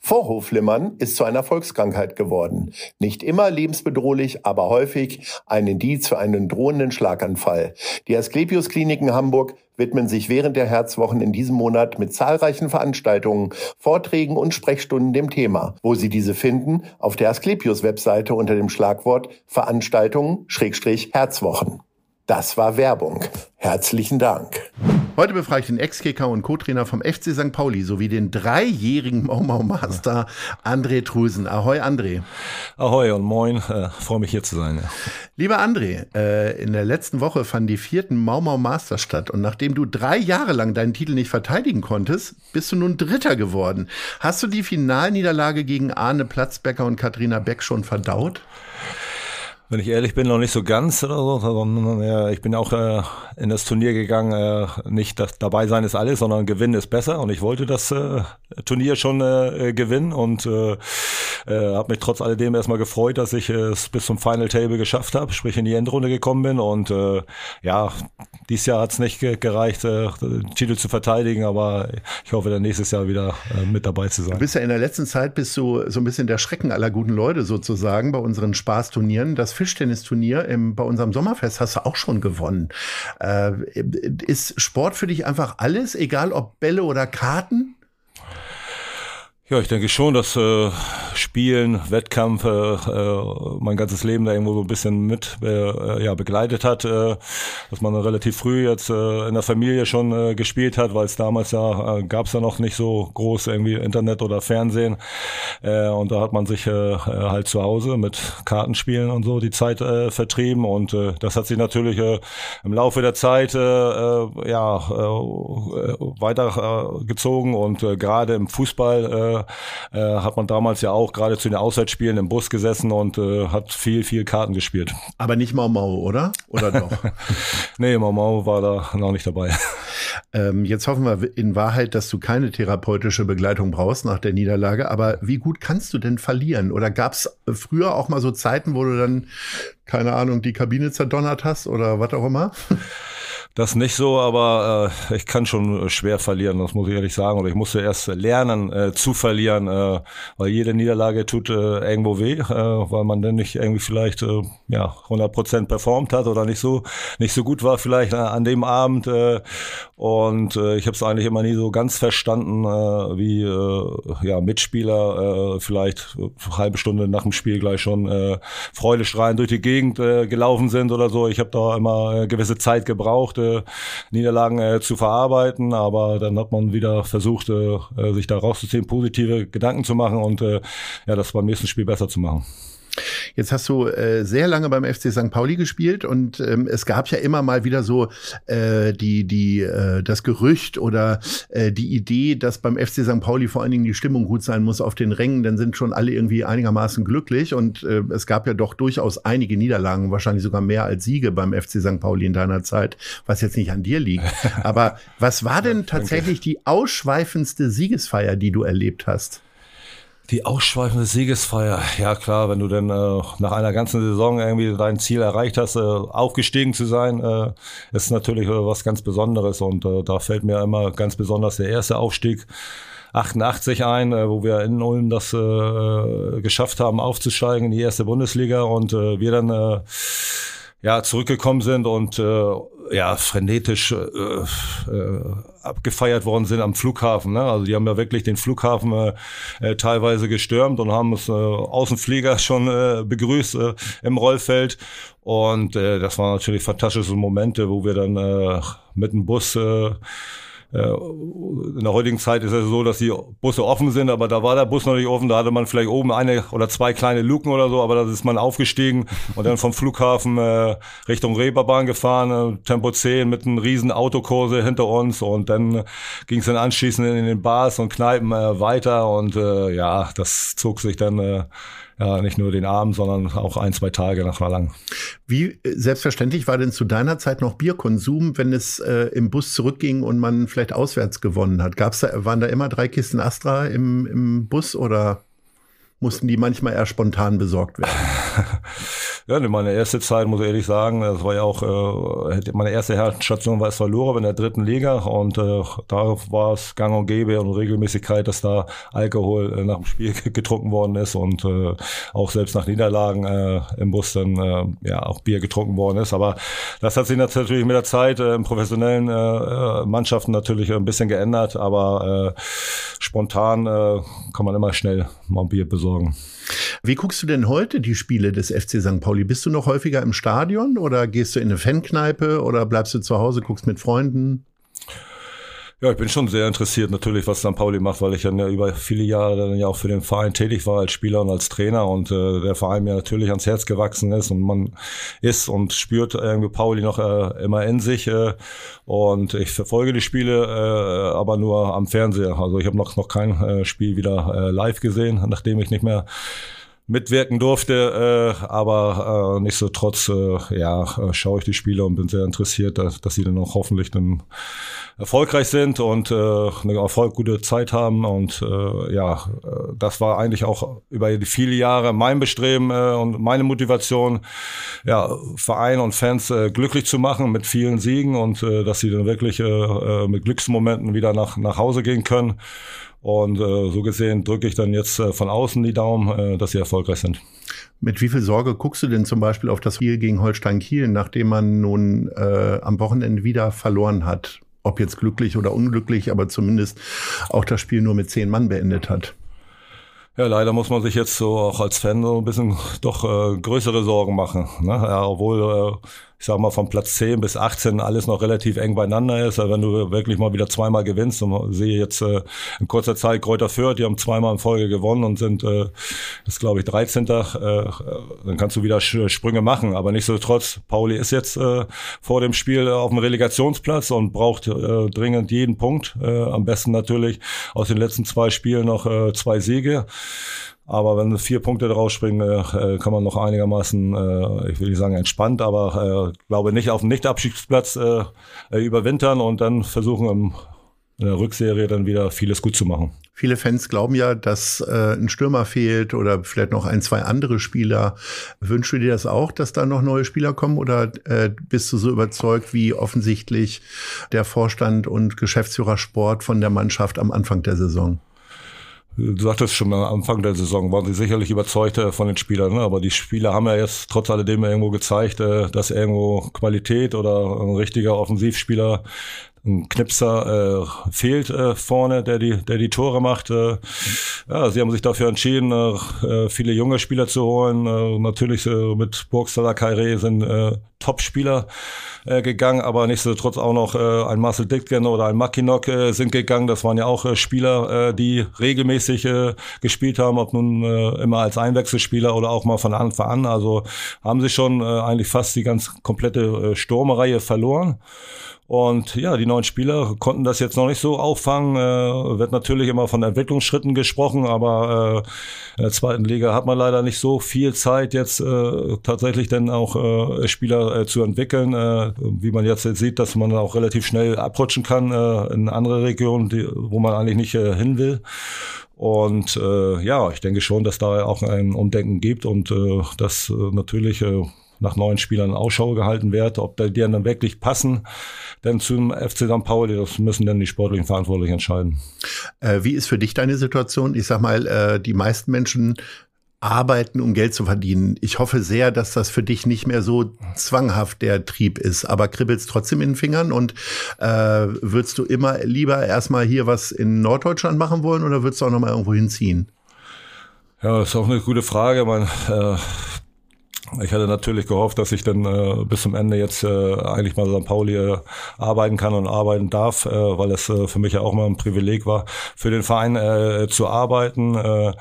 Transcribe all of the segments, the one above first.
Vorhofflimmern ist zu einer Volkskrankheit geworden. Nicht immer lebensbedrohlich, aber häufig ein Indiz für einen drohenden Schlaganfall. Die Asklepios Kliniken Hamburg widmen sich während der Herzwochen in diesem Monat mit zahlreichen Veranstaltungen, Vorträgen und Sprechstunden dem Thema. Wo Sie diese finden? Auf der Asklepios Webseite unter dem Schlagwort Veranstaltungen Schrägstrich Herzwochen. Das war Werbung. Herzlichen Dank. Heute befrage ich den Ex-Kicker und Co-Trainer vom FC St. Pauli sowie den dreijährigen Mau Mau Master André Trusen. Ahoi André. Ahoi und moin, äh, freue mich hier zu sein. Ja. Lieber André, äh, in der letzten Woche fanden die vierten Mau Mau Master statt und nachdem du drei Jahre lang deinen Titel nicht verteidigen konntest, bist du nun Dritter geworden. Hast du die Finalniederlage gegen Arne Platzbecker und Katharina Beck schon verdaut? Wenn ich ehrlich bin, noch nicht so ganz oder so, sondern ja, ich bin auch äh, in das Turnier gegangen, äh, nicht das, dabei sein ist alles, sondern gewinnen ist besser und ich wollte das äh, Turnier schon äh, gewinnen und äh, äh, habe mich trotz alledem erstmal gefreut, dass ich es bis zum Final Table geschafft habe, sprich in die Endrunde gekommen bin und äh, ja, dieses Jahr hat es nicht gereicht, äh, den Titel zu verteidigen, aber ich hoffe dann nächstes Jahr wieder äh, mit dabei zu sein. Du bist ja in der letzten Zeit bist du so ein bisschen der Schrecken aller guten Leute sozusagen bei unseren Spaßturnieren. Das Fischtennisturnier im, bei unserem Sommerfest hast du auch schon gewonnen. Äh, ist Sport für dich einfach alles, egal ob Bälle oder Karten? Ja, ich denke schon, dass äh, Spielen, Wettkampf äh, mein ganzes Leben da irgendwo so ein bisschen mit äh, ja, begleitet hat, äh, dass man relativ früh jetzt äh, in der Familie schon äh, gespielt hat, weil es damals ja äh, gab es ja noch nicht so groß irgendwie Internet oder Fernsehen. Äh, und da hat man sich äh, halt zu Hause mit Kartenspielen und so die Zeit äh, vertrieben. Und äh, das hat sich natürlich äh, im Laufe der Zeit äh, äh, ja äh, weitergezogen. Und äh, gerade im Fußball äh, äh, hat man damals ja auch gerade zu den Auswärtsspielen im Bus gesessen und äh, hat viel, viel Karten gespielt. Aber nicht Mau Mau, oder? Oder doch? nee, Mau Mau war da noch nicht dabei. Ähm, jetzt hoffen wir in Wahrheit, dass du keine therapeutische Begleitung brauchst nach der Niederlage. Aber wie gut kannst du denn verlieren? Oder gab es früher auch mal so Zeiten, wo du dann, keine Ahnung, die Kabine zerdonnert hast oder was auch immer? Das nicht so, aber äh, ich kann schon schwer verlieren, das muss ich ehrlich sagen. Oder ich musste erst lernen äh, zu verlieren, äh, weil jede Niederlage tut äh, irgendwo weh, äh, weil man dann nicht irgendwie vielleicht äh, ja 100 Prozent performt hat oder nicht so nicht so gut war vielleicht äh, an dem Abend. Äh, und äh, ich habe es eigentlich immer nie so ganz verstanden, äh, wie äh, ja Mitspieler äh, vielleicht eine halbe Stunde nach dem Spiel gleich schon äh, freudestrahlend durch die Gegend äh, gelaufen sind oder so. Ich habe da immer äh, gewisse Zeit gebraucht äh, Niederlagen äh, zu verarbeiten, aber dann hat man wieder versucht, äh, sich da rauszuziehen, positive Gedanken zu machen und äh, ja, das beim nächsten Spiel besser zu machen. Jetzt hast du äh, sehr lange beim FC St. Pauli gespielt und ähm, es gab ja immer mal wieder so äh, die, die, äh, das Gerücht oder äh, die Idee, dass beim FC St. Pauli vor allen Dingen die Stimmung gut sein muss auf den Rängen, dann sind schon alle irgendwie einigermaßen glücklich und äh, es gab ja doch durchaus einige Niederlagen, wahrscheinlich sogar mehr als Siege beim FC St. Pauli in deiner Zeit, was jetzt nicht an dir liegt. Aber was war denn tatsächlich die ausschweifendste Siegesfeier, die du erlebt hast? Die ausschweifende Siegesfeier, ja klar, wenn du denn äh, nach einer ganzen Saison irgendwie dein Ziel erreicht hast, äh, aufgestiegen zu sein, äh, ist natürlich äh, was ganz Besonderes. Und äh, da fällt mir immer ganz besonders der erste Aufstieg 88 ein, äh, wo wir in Ulm das äh, geschafft haben, aufzusteigen in die erste Bundesliga. Und äh, wir dann äh, ja zurückgekommen sind und äh, ja frenetisch äh, äh, abgefeiert worden sind am Flughafen. Ne? Also die haben ja wirklich den Flughafen äh, äh, teilweise gestürmt und haben es äh, Außenflieger schon äh, begrüßt äh, im Rollfeld. Und äh, das waren natürlich fantastische Momente, wo wir dann äh, mit dem Bus äh, in der heutigen Zeit ist es so, dass die Busse offen sind, aber da war der Bus noch nicht offen, da hatte man vielleicht oben eine oder zwei kleine Luken oder so, aber da ist man aufgestiegen und dann vom Flughafen äh, Richtung Reeperbahn gefahren, äh, Tempo 10 mit einem riesen Autokurse hinter uns und dann ging es dann anschließend in den Bars und Kneipen äh, weiter und äh, ja, das zog sich dann äh, ja, nicht nur den Abend, sondern auch ein, zwei Tage nach lang. Wie äh, selbstverständlich war denn zu deiner Zeit noch Bierkonsum, wenn es äh, im Bus zurückging und man vielleicht auswärts gewonnen hat? Gab's da, waren da immer drei Kisten Astra im, im Bus oder mussten die manchmal eher spontan besorgt werden? ja, meine erste Zeit, muss ich ehrlich sagen, das war ja auch, äh, meine erste Station war es verloren in der dritten Liga und äh, da war es gang und gäbe und Regelmäßigkeit, dass da Alkohol äh, nach dem Spiel getrunken worden ist und äh, auch selbst nach Niederlagen äh, im Bus dann äh, ja auch Bier getrunken worden ist. Aber das hat sich natürlich mit der Zeit äh, in professionellen äh, äh Mannschaften natürlich ein bisschen geändert, aber äh, spontan äh, kann man immer schnell mal ein Bier besorgen sorgen. Wie guckst du denn heute die Spiele des FC St. Pauli? Bist du noch häufiger im Stadion oder gehst du in eine Fankneipe oder bleibst du zu Hause, guckst mit Freunden? Ja, ich bin schon sehr interessiert natürlich, was St. Pauli macht, weil ich ja über viele Jahre dann ja auch für den Verein tätig war als Spieler und als Trainer und äh, der Verein mir natürlich ans Herz gewachsen ist und man ist und spürt irgendwie Pauli noch äh, immer in sich äh, und ich verfolge die Spiele äh, aber nur am Fernseher. Also ich habe noch noch kein äh, Spiel wieder äh, live gesehen, nachdem ich nicht mehr mitwirken durfte, äh, aber äh, nichtsdestotrotz äh, ja, äh, schaue ich die Spiele und bin sehr interessiert, dass, dass sie dann auch hoffentlich dann erfolgreich sind und äh, eine Erfolg, gute Zeit haben. Und äh, ja, das war eigentlich auch über die viele Jahre mein Bestreben äh, und meine Motivation, ja, Verein und Fans äh, glücklich zu machen mit vielen Siegen und äh, dass sie dann wirklich äh, äh mit Glücksmomenten wieder nach, nach Hause gehen können und äh, so gesehen drücke ich dann jetzt äh, von außen die Daumen, äh, dass sie erfolgreich sind. Mit wie viel Sorge guckst du denn zum Beispiel auf das Spiel gegen Holstein Kiel, nachdem man nun äh, am Wochenende wieder verloren hat? Ob jetzt glücklich oder unglücklich, aber zumindest auch das Spiel nur mit zehn Mann beendet hat. Ja, leider muss man sich jetzt so auch als Fan so ein bisschen doch äh, größere Sorgen machen. Ne? Ja, obwohl äh, ich sag mal, von Platz 10 bis 18 alles noch relativ eng beieinander ist. Also wenn du wirklich mal wieder zweimal gewinnst und sehe jetzt äh, in kurzer Zeit Kräuter Fürth, die haben zweimal in Folge gewonnen und sind, äh, das glaube ich, 13. Äh, dann kannst du wieder Sprünge machen. Aber nichtsdestotrotz, Pauli ist jetzt äh, vor dem Spiel auf dem Relegationsplatz und braucht äh, dringend jeden Punkt. Äh, am besten natürlich aus den letzten zwei Spielen noch äh, zwei Siege. Aber wenn vier Punkte draus springen, äh, kann man noch einigermaßen, äh, ich will nicht sagen entspannt, aber äh, glaube nicht auf dem Nicht-Abstiegsplatz äh, überwintern und dann versuchen im, in der Rückserie dann wieder vieles gut zu machen. Viele Fans glauben ja, dass äh, ein Stürmer fehlt oder vielleicht noch ein, zwei andere Spieler. Wünschst du dir das auch, dass da noch neue Spieler kommen oder äh, bist du so überzeugt, wie offensichtlich der Vorstand und Geschäftsführer Sport von der Mannschaft am Anfang der Saison? Du sagtest schon am Anfang der Saison, waren sie sicherlich überzeugt von den Spielern, ne? aber die Spieler haben ja jetzt trotz alledem irgendwo gezeigt, äh, dass irgendwo Qualität oder ein richtiger Offensivspieler ein Knipser äh, fehlt äh, vorne, der die, der die Tore macht. Äh, ja, sie haben sich dafür entschieden, äh, viele junge Spieler zu holen. Äh, natürlich äh, mit Burgstaller Kairé sind äh, Top-Spieler äh, gegangen, aber nichtsdestotrotz auch noch äh, ein Marcel Dittgen oder ein Mackinock äh, sind gegangen. Das waren ja auch äh, Spieler, äh, die regelmäßig äh, gespielt haben, ob nun äh, immer als Einwechselspieler oder auch mal von Anfang an. Also haben sie schon äh, eigentlich fast die ganz komplette äh, Sturmreihe verloren. Und ja, die neuen Spieler konnten das jetzt noch nicht so auffangen. Äh, wird natürlich immer von Entwicklungsschritten gesprochen, aber äh, in der zweiten Liga hat man leider nicht so viel Zeit, jetzt äh, tatsächlich dann auch äh, Spieler äh, zu entwickeln. Äh, wie man jetzt sieht, dass man auch relativ schnell abrutschen kann äh, in andere Regionen, die, wo man eigentlich nicht äh, hin will. Und äh, ja, ich denke schon, dass da auch ein Umdenken gibt und äh, das äh, natürlich äh, nach neuen Spielern Ausschau gehalten wird, ob die dann wirklich passen, denn zum FC St. Pauli, das müssen dann die sportlichen Verantwortlichen entscheiden. Äh, wie ist für dich deine Situation? Ich sag mal, äh, die meisten Menschen arbeiten, um Geld zu verdienen. Ich hoffe sehr, dass das für dich nicht mehr so zwanghaft der Trieb ist, aber kribbelst trotzdem in den Fingern und äh, würdest du immer lieber erstmal hier was in Norddeutschland machen wollen oder würdest du auch noch mal irgendwo hinziehen? Ja, das ist auch eine gute Frage. Man, äh, ich hatte natürlich gehofft, dass ich dann äh, bis zum Ende jetzt äh, eigentlich mal St. Pauli äh, arbeiten kann und arbeiten darf, äh, weil es äh, für mich ja auch mal ein Privileg war, für den Verein äh, zu arbeiten. Äh,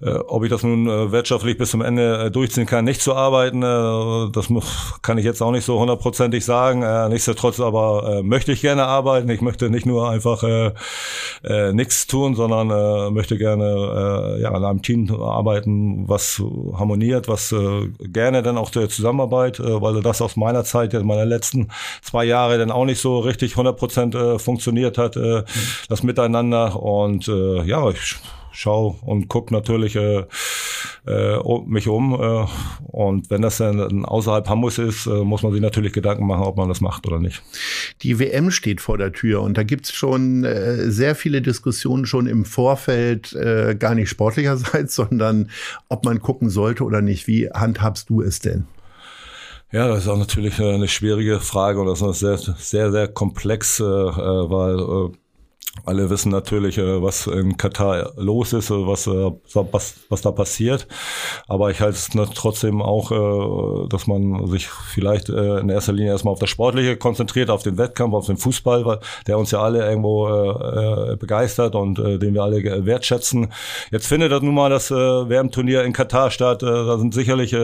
ob ich das nun äh, wirtschaftlich bis zum Ende äh, durchziehen kann, nicht zu arbeiten, äh, das muss, kann ich jetzt auch nicht so hundertprozentig sagen. Äh, nichtsdestotrotz aber äh, möchte ich gerne arbeiten. Ich möchte nicht nur einfach äh, äh, nichts tun, sondern äh, möchte gerne äh, ja, an einem Team arbeiten, was harmoniert, was äh, gerne dann auch der Zusammenarbeit, äh, weil das aus meiner Zeit, meiner letzten zwei Jahre dann auch nicht so richtig 100 Prozent äh, funktioniert hat, äh, das Miteinander. Und äh, ja, ich schau und guck natürlich äh, äh, mich um. Äh, und wenn das dann außerhalb Hamburgs ist, äh, muss man sich natürlich Gedanken machen, ob man das macht oder nicht. Die WM steht vor der Tür und da gibt's schon äh, sehr viele Diskussionen schon im Vorfeld, äh, gar nicht sportlicherseits, sondern ob man gucken sollte oder nicht. Wie handhabst du es denn? Ja, das ist auch natürlich eine schwierige Frage und das ist sehr, sehr, sehr komplex, äh, weil äh, alle wissen natürlich, äh, was in Katar los ist, äh, was, äh, was, was da passiert. Aber ich halte es trotzdem auch, dass man sich vielleicht in erster Linie erstmal auf das Sportliche konzentriert, auf den Wettkampf, auf den Fußball, der uns ja alle irgendwo begeistert und den wir alle wertschätzen. Jetzt findet das nun mal das WM-Turnier in Katar statt. Da sind sicherlich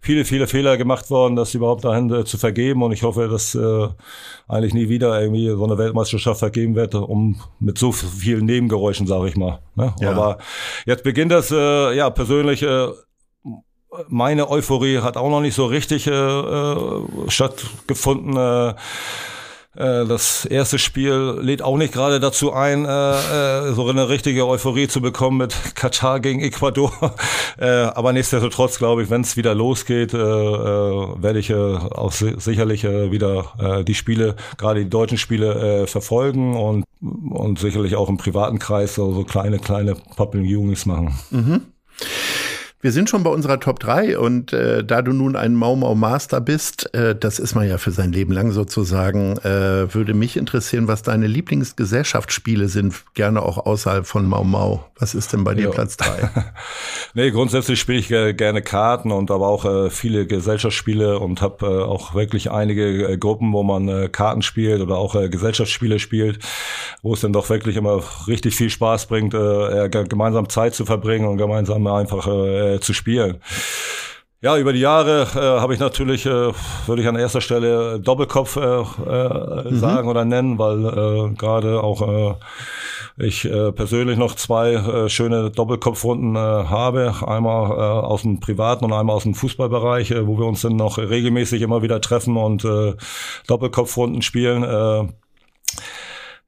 viele, viele Fehler gemacht worden, das überhaupt dahin zu vergeben. Und ich hoffe, dass eigentlich nie wieder irgendwie so eine Weltmeisterschaft vergeben wird, um mit so vielen Nebengeräuschen, sage ich mal. Ne? Ja. Aber jetzt beginnt das, äh, ja, persönlich, äh, meine Euphorie hat auch noch nicht so richtig äh, äh stattgefunden. Äh, äh, das erste Spiel lädt auch nicht gerade dazu ein, äh, so eine richtige Euphorie zu bekommen mit Katar gegen Ecuador. aber nichtsdestotrotz glaube ich, wenn es wieder losgeht, werde ich auch sicherlich wieder die Spiele, gerade die deutschen Spiele, verfolgen und, und sicherlich auch im privaten Kreis so, so kleine, kleine Pappeljunis machen. Mhm. Wir sind schon bei unserer Top 3 und äh, da du nun ein Mau Mau Master bist, äh, das ist man ja für sein Leben lang sozusagen, äh, würde mich interessieren, was deine Lieblingsgesellschaftsspiele sind, gerne auch außerhalb von Mau Mau. Was ist denn bei dir ja. Platz 3? nee, grundsätzlich spiele ich äh, gerne Karten und aber auch äh, viele Gesellschaftsspiele und habe äh, auch wirklich einige äh, Gruppen, wo man äh, Karten spielt oder auch äh, Gesellschaftsspiele spielt, wo es dann doch wirklich immer richtig viel Spaß bringt, äh, gemeinsam Zeit zu verbringen und gemeinsam einfach äh, zu spielen. Ja, über die Jahre äh, habe ich natürlich, äh, würde ich an erster Stelle Doppelkopf äh, äh, mhm. sagen oder nennen, weil äh, gerade auch äh, ich äh, persönlich noch zwei äh, schöne Doppelkopfrunden äh, habe. Einmal äh, aus dem privaten und einmal aus dem Fußballbereich, äh, wo wir uns dann noch regelmäßig immer wieder treffen und äh, Doppelkopfrunden spielen. Äh,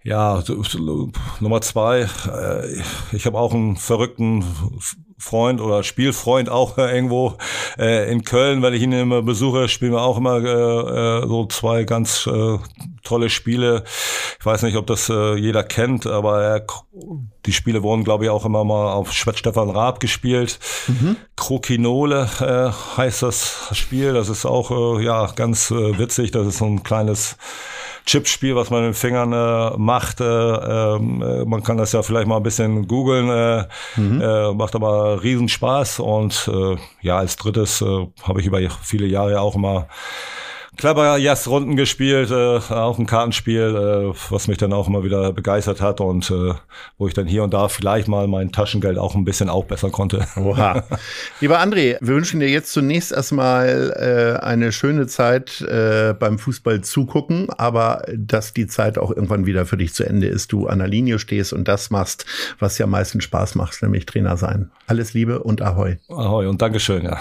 ja, Nummer zwei, äh, ich habe auch einen verrückten Freund oder Spielfreund auch äh, irgendwo äh, in Köln, weil ich ihn immer besuche, spielen wir auch immer so zwei ganz tolle Spiele. Ich weiß nicht, ob das jeder kennt, aber er, die Spiele wurden, glaube ich, auch immer mal auf Stefan Raab gespielt. Mhm. Krokinole heißt das Spiel. Das ist auch ja ganz witzig. Das ist so ein kleines Chipspiel, was man mit den Fingern äh, macht. Äh, ähm, äh, man kann das ja vielleicht mal ein bisschen googeln. Äh, mhm. äh, macht aber riesen Spaß. Und äh, ja, als drittes habe ich über viele Jahre auch immer Klapperjazz-Runden gespielt, äh, auch ein Kartenspiel, äh, was mich dann auch immer wieder begeistert hat und äh, wo ich dann hier und da vielleicht mal mein Taschengeld auch ein bisschen aufbessern konnte. Oha. Lieber André, wir wünschen dir jetzt zunächst erstmal äh, eine schöne Zeit äh, beim Fußball zugucken, aber dass die Zeit auch irgendwann wieder für dich zu Ende ist, du an der Linie stehst und das machst, was ja meistens Spaß macht, nämlich Trainer sein. Alles Liebe und Ahoi. Ahoi und Dankeschön, ja.